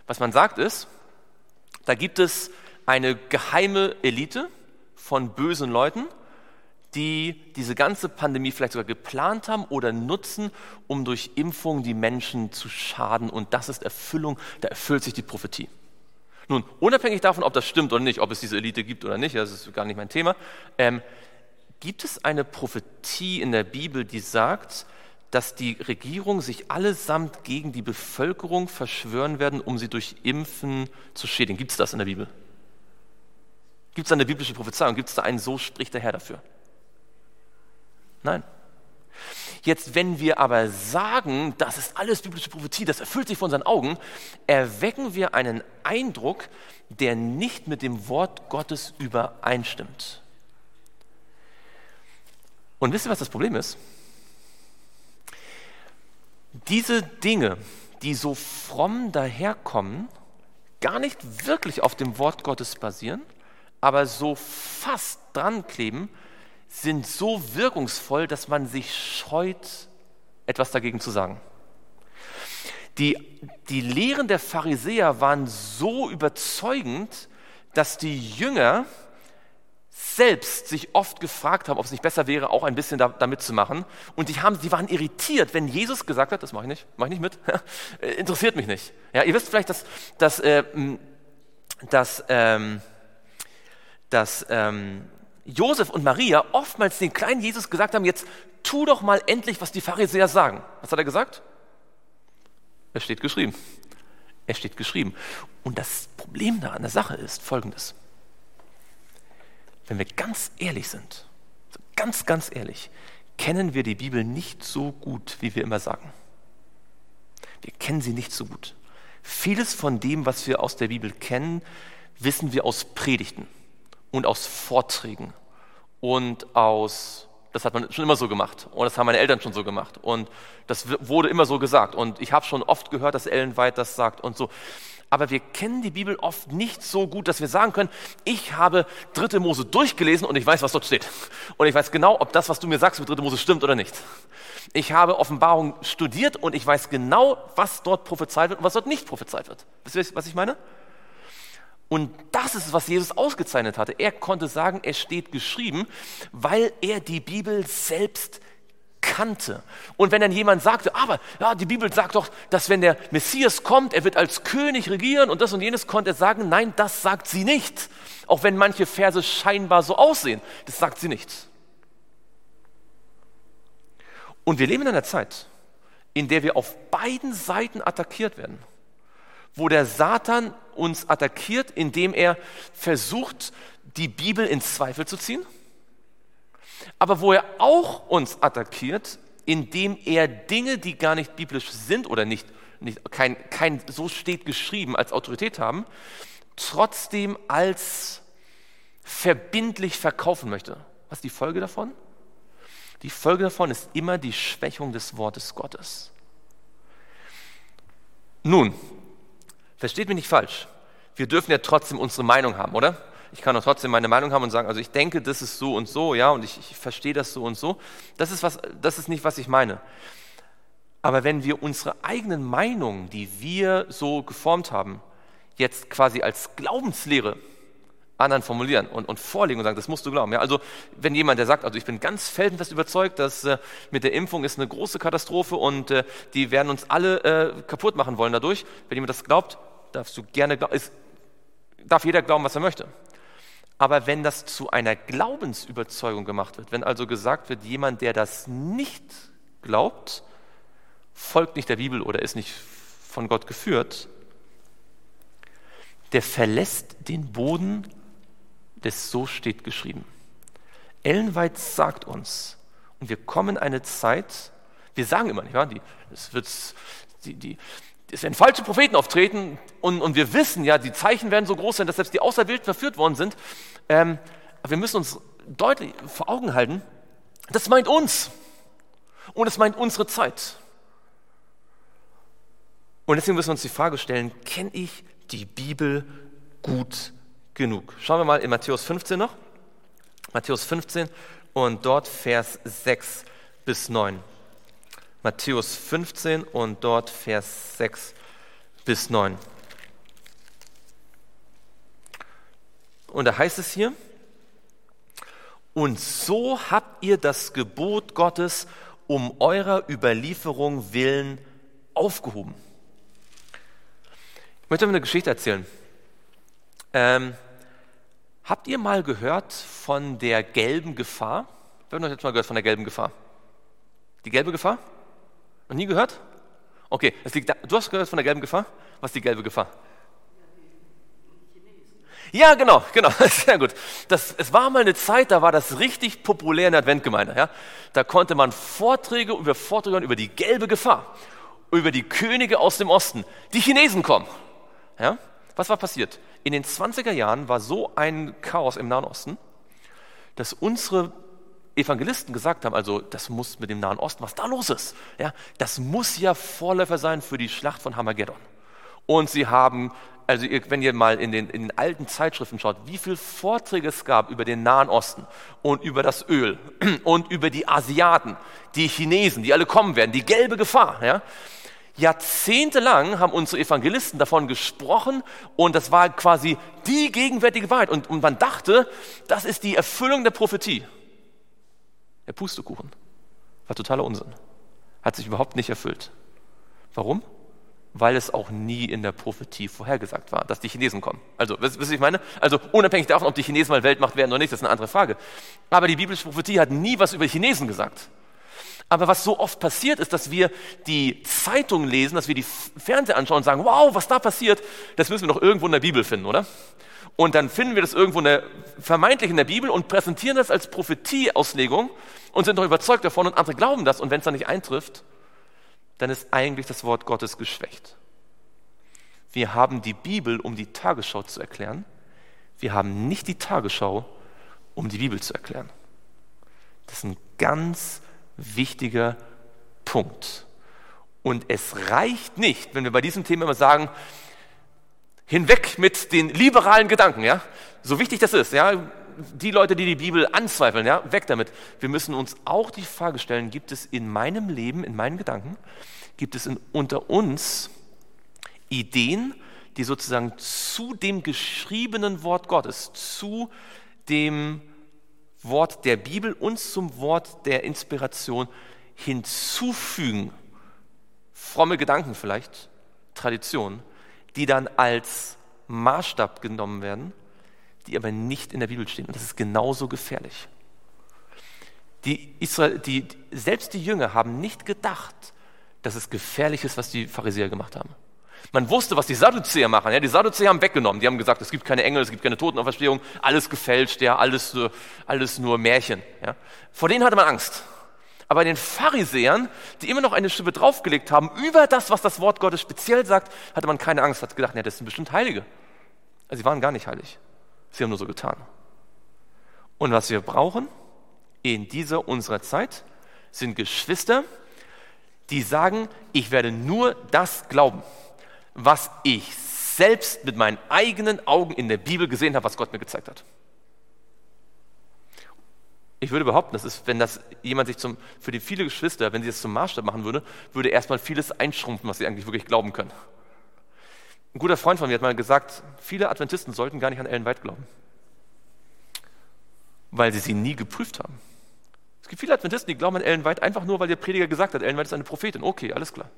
Was man sagt ist, da gibt es eine geheime Elite von bösen Leuten, die diese ganze Pandemie vielleicht sogar geplant haben oder nutzen, um durch Impfung die Menschen zu schaden. Und das ist Erfüllung, da erfüllt sich die Prophetie. Nun, unabhängig davon, ob das stimmt oder nicht, ob es diese Elite gibt oder nicht, das ist gar nicht mein Thema, ähm, gibt es eine Prophetie in der Bibel, die sagt, dass die Regierung sich allesamt gegen die Bevölkerung verschwören werden, um sie durch Impfen zu schädigen. Gibt es das in der Bibel? Gibt es eine biblische Prophezeiung? Gibt es da einen, so spricht der Herr dafür? Nein. Jetzt, wenn wir aber sagen, das ist alles biblische Prophetie, das erfüllt sich vor unseren Augen, erwecken wir einen Eindruck, der nicht mit dem Wort Gottes übereinstimmt. Und wisst ihr, was das Problem ist? diese Dinge, die so fromm daherkommen, gar nicht wirklich auf dem Wort Gottes basieren, aber so fast dran kleben, sind so wirkungsvoll, dass man sich scheut, etwas dagegen zu sagen. Die, die Lehren der Pharisäer waren so überzeugend, dass die Jünger selbst sich oft gefragt haben, ob es nicht besser wäre, auch ein bisschen da, da mitzumachen. Und die, haben, die waren irritiert, wenn Jesus gesagt hat, das mache ich nicht, mache ich nicht mit, interessiert mich nicht. Ja, ihr wisst vielleicht, dass, dass, äh, dass, ähm, dass ähm, Josef und Maria oftmals den kleinen Jesus gesagt haben, jetzt tu doch mal endlich, was die Pharisäer sagen. Was hat er gesagt? Es steht geschrieben. Es steht geschrieben. Und das Problem da an der Sache ist folgendes wenn wir ganz ehrlich sind, ganz, ganz ehrlich, kennen wir die Bibel nicht so gut, wie wir immer sagen. Wir kennen sie nicht so gut. Vieles von dem, was wir aus der Bibel kennen, wissen wir aus Predigten und aus Vorträgen und aus, das hat man schon immer so gemacht und das haben meine Eltern schon so gemacht und das wurde immer so gesagt und ich habe schon oft gehört, dass Ellen White das sagt und so aber wir kennen die Bibel oft nicht so gut, dass wir sagen können, ich habe dritte Mose durchgelesen und ich weiß, was dort steht. Und ich weiß genau, ob das, was du mir sagst mit dritte Mose stimmt oder nicht. Ich habe Offenbarung studiert und ich weiß genau, was dort prophezeit wird und was dort nicht prophezeit wird. Wisst ihr, was ich meine? Und das ist, was Jesus ausgezeichnet hatte. Er konnte sagen, es steht geschrieben, weil er die Bibel selbst kannte. Und wenn dann jemand sagte, aber ja, die Bibel sagt doch, dass wenn der Messias kommt, er wird als König regieren und das und jenes, konnte er sagen, nein, das sagt sie nicht. Auch wenn manche Verse scheinbar so aussehen, das sagt sie nicht. Und wir leben in einer Zeit, in der wir auf beiden Seiten attackiert werden, wo der Satan uns attackiert, indem er versucht, die Bibel in Zweifel zu ziehen aber wo er auch uns attackiert, indem er Dinge, die gar nicht biblisch sind oder nicht, nicht kein, kein, so steht geschrieben, als Autorität haben, trotzdem als verbindlich verkaufen möchte. Was ist die Folge davon? Die Folge davon ist immer die Schwächung des Wortes Gottes. Nun, versteht mich nicht falsch, wir dürfen ja trotzdem unsere Meinung haben, oder? ich kann auch trotzdem meine Meinung haben und sagen, also ich denke, das ist so und so, ja, und ich, ich verstehe das so und so. Das ist, was, das ist nicht, was ich meine. Aber wenn wir unsere eigenen Meinungen, die wir so geformt haben, jetzt quasi als Glaubenslehre anderen formulieren und, und vorlegen und sagen, das musst du glauben. Ja, also wenn jemand, der sagt, also ich bin ganz felsenfest überzeugt, dass äh, mit der Impfung ist eine große Katastrophe und äh, die werden uns alle äh, kaputt machen wollen dadurch, wenn jemand das glaubt, darfst du gerne, ist, darf jeder glauben, was er möchte. Aber wenn das zu einer Glaubensüberzeugung gemacht wird, wenn also gesagt wird, jemand, der das nicht glaubt, folgt nicht der Bibel oder ist nicht von Gott geführt, der verlässt den Boden des So steht geschrieben. Ellen sagt uns, und wir kommen in eine Zeit, wir sagen immer nicht, ja, die, es, wird, die, die, es werden falsche Propheten auftreten und, und wir wissen ja, die Zeichen werden so groß sein, dass selbst die Auserwählten verführt worden sind. Ähm, aber wir müssen uns deutlich vor Augen halten, das meint uns und es meint unsere Zeit. Und deswegen müssen wir uns die Frage stellen, kenne ich die Bibel gut genug? Schauen wir mal in Matthäus 15 noch. Matthäus 15 und dort Vers 6 bis 9. Matthäus 15 und dort Vers 6 bis 9. Und da heißt es hier, und so habt ihr das Gebot Gottes um eurer Überlieferung willen aufgehoben. Ich möchte euch eine Geschichte erzählen. Ähm, habt ihr mal gehört von der gelben Gefahr? Wer hat euch jetzt mal gehört von der gelben Gefahr? Die gelbe Gefahr? Noch nie gehört? Okay, liegt da. du hast gehört von der gelben Gefahr? Was ist die gelbe Gefahr? Ja, genau, genau, sehr gut. Das, es war mal eine Zeit, da war das richtig populär in der Adventgemeinde. Ja? Da konnte man Vorträge über Vorträge über die gelbe Gefahr, über die Könige aus dem Osten, die Chinesen kommen. Ja? Was war passiert? In den 20er Jahren war so ein Chaos im Nahen Osten, dass unsere Evangelisten gesagt haben, also das muss mit dem Nahen Osten, was da los ist, ja, das muss ja Vorläufer sein für die Schlacht von Hamageddon. Und sie haben, also wenn ihr mal in den, in den alten Zeitschriften schaut, wie viele Vorträge es gab über den Nahen Osten und über das Öl und über die Asiaten, die Chinesen, die alle kommen werden, die gelbe Gefahr. Ja. Jahrzehntelang haben unsere Evangelisten davon gesprochen und das war quasi die gegenwärtige Wahrheit. Und, und man dachte, das ist die Erfüllung der Prophetie. Der Pustekuchen war totaler Unsinn. Hat sich überhaupt nicht erfüllt. Warum? Weil es auch nie in der Prophetie vorhergesagt war, dass die Chinesen kommen. Also, wisst ihr, was ich meine? Also, unabhängig davon, ob die Chinesen mal Weltmacht werden oder nicht, das ist eine andere Frage. Aber die biblische Prophetie hat nie was über Chinesen gesagt. Aber was so oft passiert ist, dass wir die Zeitung lesen, dass wir die Fernseher anschauen und sagen, wow, was da passiert, das müssen wir doch irgendwo in der Bibel finden, oder? Und dann finden wir das irgendwo in der, vermeintlich in der Bibel und präsentieren das als Prophetieauslegung und sind doch überzeugt davon und andere glauben das. Und wenn es dann nicht eintrifft, dann ist eigentlich das Wort Gottes geschwächt. Wir haben die Bibel, um die Tagesschau zu erklären. Wir haben nicht die Tagesschau, um die Bibel zu erklären. Das ist ein ganz wichtiger Punkt. Und es reicht nicht, wenn wir bei diesem Thema immer sagen, hinweg mit den liberalen Gedanken, ja. So wichtig das ist, ja. Die Leute, die die Bibel anzweifeln, ja, weg damit. Wir müssen uns auch die Frage stellen, gibt es in meinem Leben, in meinen Gedanken, gibt es in, unter uns Ideen, die sozusagen zu dem geschriebenen Wort Gottes, zu dem Wort der Bibel und zum Wort der Inspiration hinzufügen, fromme Gedanken vielleicht, Traditionen, die dann als Maßstab genommen werden, die aber nicht in der Bibel stehen. Und das ist genauso gefährlich. Die Israel, die, selbst die Jünger haben nicht gedacht, dass es gefährlich ist, was die Pharisäer gemacht haben. Man wusste, was die Sadduzäer machen. Ja, die Sadduzäer haben weggenommen. Die haben gesagt, es gibt keine Engel, es gibt keine Totenauferstehung, alles gefälscht, ja, alles, alles nur Märchen. Ja. Vor denen hatte man Angst. Aber den Pharisäern, die immer noch eine Schippe draufgelegt haben, über das, was das Wort Gottes speziell sagt, hatte man keine Angst, hat gedacht, ja, das sind bestimmt Heilige. Also sie waren gar nicht heilig. Sie haben nur so getan. Und was wir brauchen in dieser unserer Zeit sind Geschwister, die sagen, ich werde nur das glauben, was ich selbst mit meinen eigenen Augen in der Bibel gesehen habe, was Gott mir gezeigt hat. Ich würde behaupten, das ist, wenn das jemand sich zum, für die viele Geschwister, wenn sie das zum Maßstab machen würde, würde erstmal vieles einschrumpfen, was sie eigentlich wirklich glauben können. Ein guter Freund von mir hat mal gesagt, viele Adventisten sollten gar nicht an Ellen White glauben, weil sie sie nie geprüft haben. Es gibt viele Adventisten, die glauben an Ellen White einfach nur, weil der Prediger gesagt hat, Ellen White ist eine Prophetin. Okay, alles klar.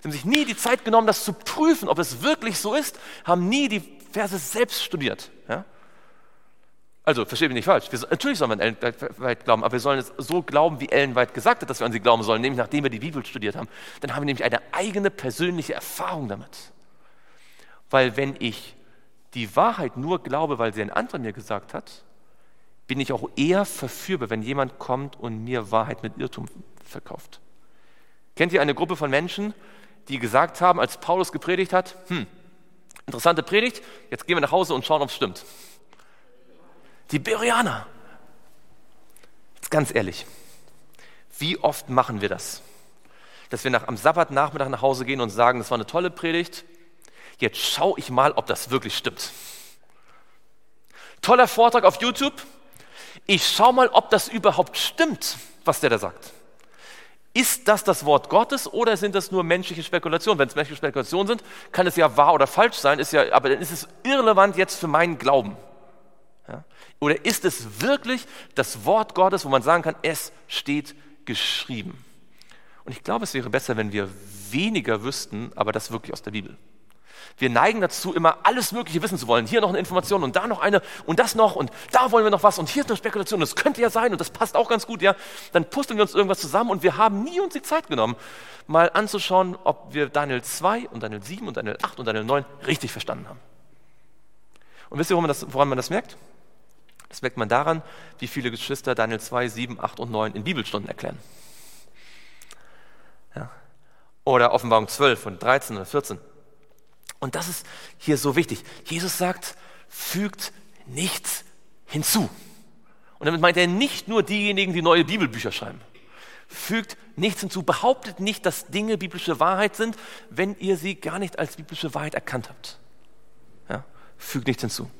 Sie haben sich nie die Zeit genommen, das zu prüfen, ob es wirklich so ist, haben nie die Verse selbst studiert. Also, verstehe mich nicht falsch. Wir, natürlich sollen wir an Ellen White glauben, aber wir sollen es so glauben, wie Ellen White gesagt hat, dass wir an sie glauben sollen, nämlich nachdem wir die Bibel studiert haben. Dann haben wir nämlich eine eigene persönliche Erfahrung damit. Weil wenn ich die Wahrheit nur glaube, weil sie ein anderer mir gesagt hat, bin ich auch eher verführbar, wenn jemand kommt und mir Wahrheit mit Irrtum verkauft. Kennt ihr eine Gruppe von Menschen, die gesagt haben, als Paulus gepredigt hat, hm, interessante Predigt, jetzt gehen wir nach Hause und schauen, ob es stimmt. Die Bereaner. Jetzt ganz ehrlich, wie oft machen wir das? Dass wir nach, am Sabbatnachmittag nach Hause gehen und sagen, das war eine tolle Predigt, jetzt schaue ich mal, ob das wirklich stimmt. Toller Vortrag auf YouTube, ich schaue mal, ob das überhaupt stimmt, was der da sagt. Ist das das Wort Gottes oder sind das nur menschliche Spekulationen? Wenn es menschliche Spekulationen sind, kann es ja wahr oder falsch sein, ist ja, aber dann ist es irrelevant jetzt für meinen Glauben. Oder ist es wirklich das Wort Gottes, wo man sagen kann, es steht geschrieben? Und ich glaube, es wäre besser, wenn wir weniger wüssten, aber das wirklich aus der Bibel. Wir neigen dazu, immer alles Mögliche wissen zu wollen. Hier noch eine Information und da noch eine und das noch und da wollen wir noch was und hier ist eine Spekulation. Das könnte ja sein und das passt auch ganz gut, ja. Dann pusteln wir uns irgendwas zusammen und wir haben nie uns die Zeit genommen, mal anzuschauen, ob wir Daniel 2 und Daniel 7 und Daniel 8 und Daniel 9 richtig verstanden haben. Und wisst ihr, woran man das, woran man das merkt? Das merkt man daran, wie viele Geschwister Daniel 2, 7, 8 und 9 in Bibelstunden erklären. Ja. Oder Offenbarung 12 und 13 oder 14. Und das ist hier so wichtig. Jesus sagt, fügt nichts hinzu. Und damit meint er nicht nur diejenigen, die neue Bibelbücher schreiben. Fügt nichts hinzu, behauptet nicht, dass Dinge biblische Wahrheit sind, wenn ihr sie gar nicht als biblische Wahrheit erkannt habt. Ja? Fügt nichts hinzu.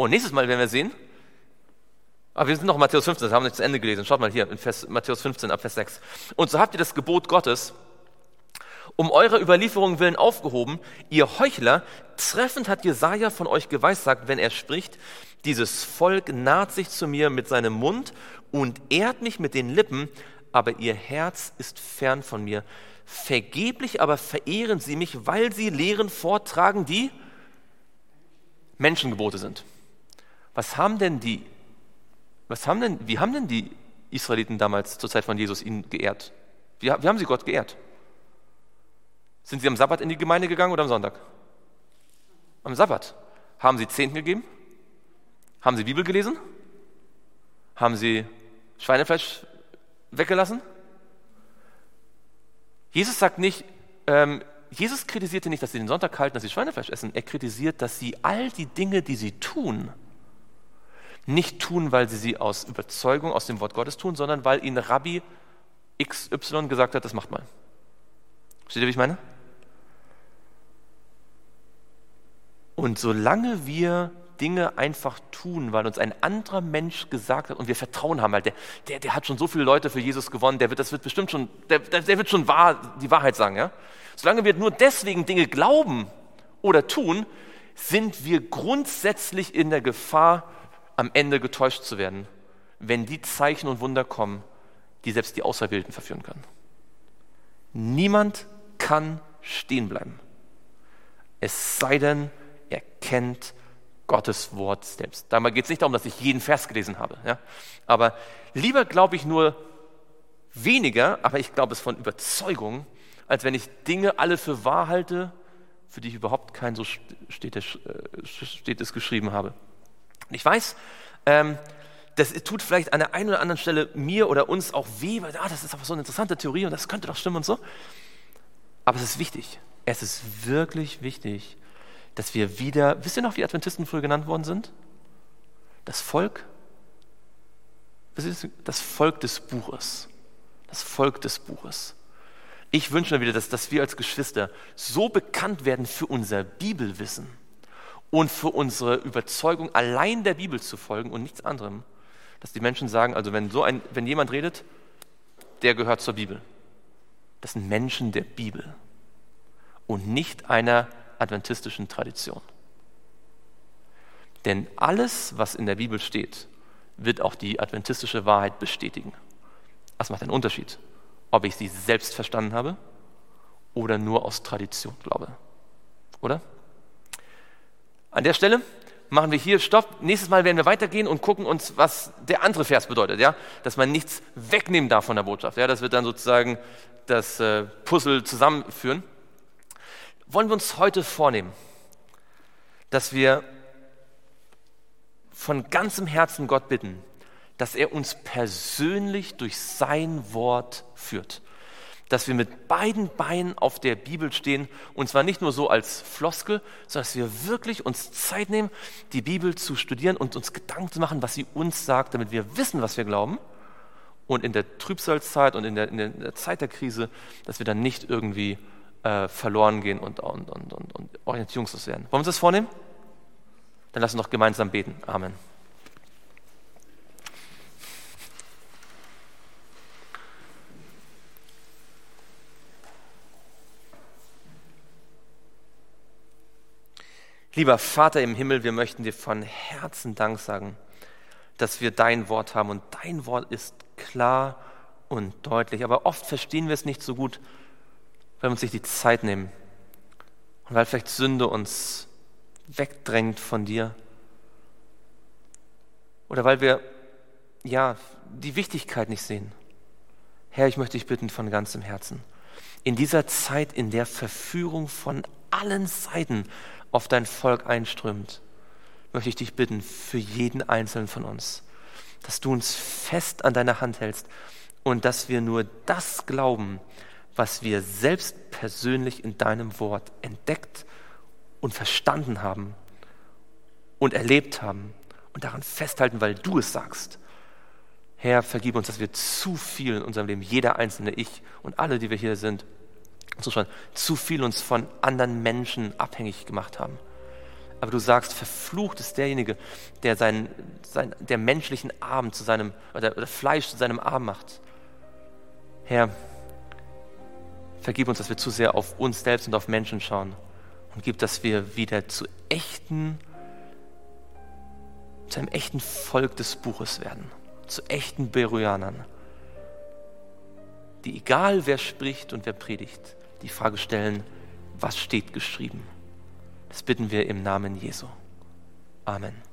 Und nächstes Mal werden wir sehen, aber wir sind noch in Matthäus 15, das haben wir nicht zu Ende gelesen. Schaut mal hier in Vers, Matthäus 15 ab Vers 6. Und so habt ihr das Gebot Gottes, um eure Überlieferung willen aufgehoben, ihr Heuchler, treffend hat Jesaja von euch geweissagt, wenn er spricht, dieses Volk naht sich zu mir mit seinem Mund und ehrt mich mit den Lippen, aber ihr Herz ist fern von mir. Vergeblich aber verehren sie mich, weil sie Lehren vortragen, die Menschengebote sind. Was haben denn die, was haben denn, wie haben denn die Israeliten damals zur Zeit von Jesus ihn geehrt? Wie, wie haben sie Gott geehrt? Sind Sie am Sabbat in die Gemeinde gegangen oder am Sonntag? Am Sabbat. Haben Sie Zehnten gegeben? Haben Sie Bibel gelesen? Haben Sie Schweinefleisch weggelassen? Jesus sagt nicht, ähm, Jesus kritisierte nicht, dass sie den Sonntag halten, dass sie Schweinefleisch essen. Er kritisiert, dass sie all die Dinge, die sie tun, nicht tun, weil sie sie aus Überzeugung aus dem Wort Gottes tun, sondern weil ihnen Rabbi XY gesagt hat, das macht mal. Versteht ihr, wie ich meine? Und solange wir Dinge einfach tun, weil uns ein anderer Mensch gesagt hat und wir Vertrauen haben, weil der, der, der hat schon so viele Leute für Jesus gewonnen, der wird, das wird bestimmt schon, der, der wird schon wahr, die Wahrheit sagen, ja? Solange wir nur deswegen Dinge glauben oder tun, sind wir grundsätzlich in der Gefahr, am Ende getäuscht zu werden, wenn die Zeichen und Wunder kommen, die selbst die Auserwählten verführen können. Niemand kann stehen bleiben. Es sei denn, er kennt Gottes Wort selbst. Dabei geht es nicht darum, dass ich jeden Vers gelesen habe. Ja? Aber lieber glaube ich nur weniger, aber ich glaube es von Überzeugung, als wenn ich Dinge alle für wahr halte, für die ich überhaupt kein so äh, steht es geschrieben habe. Und ich weiß, ähm, das tut vielleicht an der einen oder anderen Stelle mir oder uns auch weh, weil ah, das ist aber so eine interessante Theorie und das könnte doch stimmen und so. Aber es ist wichtig. Es ist wirklich wichtig, dass wir wieder, wisst ihr noch, wie Adventisten früher genannt worden sind? Das Volk, das Volk des Buches. Das Volk des Buches. Ich wünsche mir wieder, dass, dass wir als Geschwister so bekannt werden für unser Bibelwissen und für unsere Überzeugung, allein der Bibel zu folgen und nichts anderem, dass die Menschen sagen, also wenn, so ein, wenn jemand redet, der gehört zur Bibel. Das sind Menschen der Bibel und nicht einer adventistischen Tradition. Denn alles, was in der Bibel steht, wird auch die adventistische Wahrheit bestätigen. Das macht einen Unterschied, ob ich sie selbst verstanden habe oder nur aus Tradition glaube. Oder? An der Stelle machen wir hier Stopp. Nächstes Mal werden wir weitergehen und gucken uns, was der andere Vers bedeutet, ja? Dass man nichts wegnehmen darf von der Botschaft, ja? Das wird dann sozusagen das äh, Puzzle zusammenführen. Wollen wir uns heute vornehmen, dass wir von ganzem Herzen Gott bitten, dass er uns persönlich durch sein Wort führt dass wir mit beiden Beinen auf der Bibel stehen und zwar nicht nur so als Floskel, sondern dass wir wirklich uns Zeit nehmen, die Bibel zu studieren und uns Gedanken zu machen, was sie uns sagt, damit wir wissen, was wir glauben. Und in der Trübsalzeit und in der, in der Zeit der Krise, dass wir dann nicht irgendwie äh, verloren gehen und, und, und, und orientierungslos werden. Wollen wir uns das vornehmen? Dann lassen wir doch gemeinsam beten. Amen. Lieber Vater im Himmel, wir möchten dir von Herzen Dank sagen, dass wir dein Wort haben und dein Wort ist klar und deutlich. Aber oft verstehen wir es nicht so gut, weil wir uns nicht die Zeit nehmen und weil vielleicht Sünde uns wegdrängt von dir oder weil wir ja die Wichtigkeit nicht sehen. Herr, ich möchte dich bitten von ganzem Herzen. In dieser Zeit, in der Verführung von allen Seiten auf dein Volk einströmt, möchte ich dich bitten für jeden einzelnen von uns, dass du uns fest an deiner Hand hältst und dass wir nur das glauben, was wir selbst persönlich in deinem Wort entdeckt und verstanden haben und erlebt haben und daran festhalten, weil du es sagst. Herr, vergib uns, dass wir zu viel in unserem Leben, jeder einzelne, ich und alle, die wir hier sind, zuschauen, zu viel uns von anderen Menschen abhängig gemacht haben. Aber du sagst, verflucht ist derjenige, der sein, sein, der menschlichen Arm zu seinem, oder, oder Fleisch zu seinem Arm macht. Herr, vergib uns, dass wir zu sehr auf uns selbst und auf Menschen schauen und gib, dass wir wieder zu echten, zu einem echten Volk des Buches werden, zu echten Beruanern, die egal wer spricht und wer predigt, die Frage stellen, was steht geschrieben? Das bitten wir im Namen Jesu. Amen.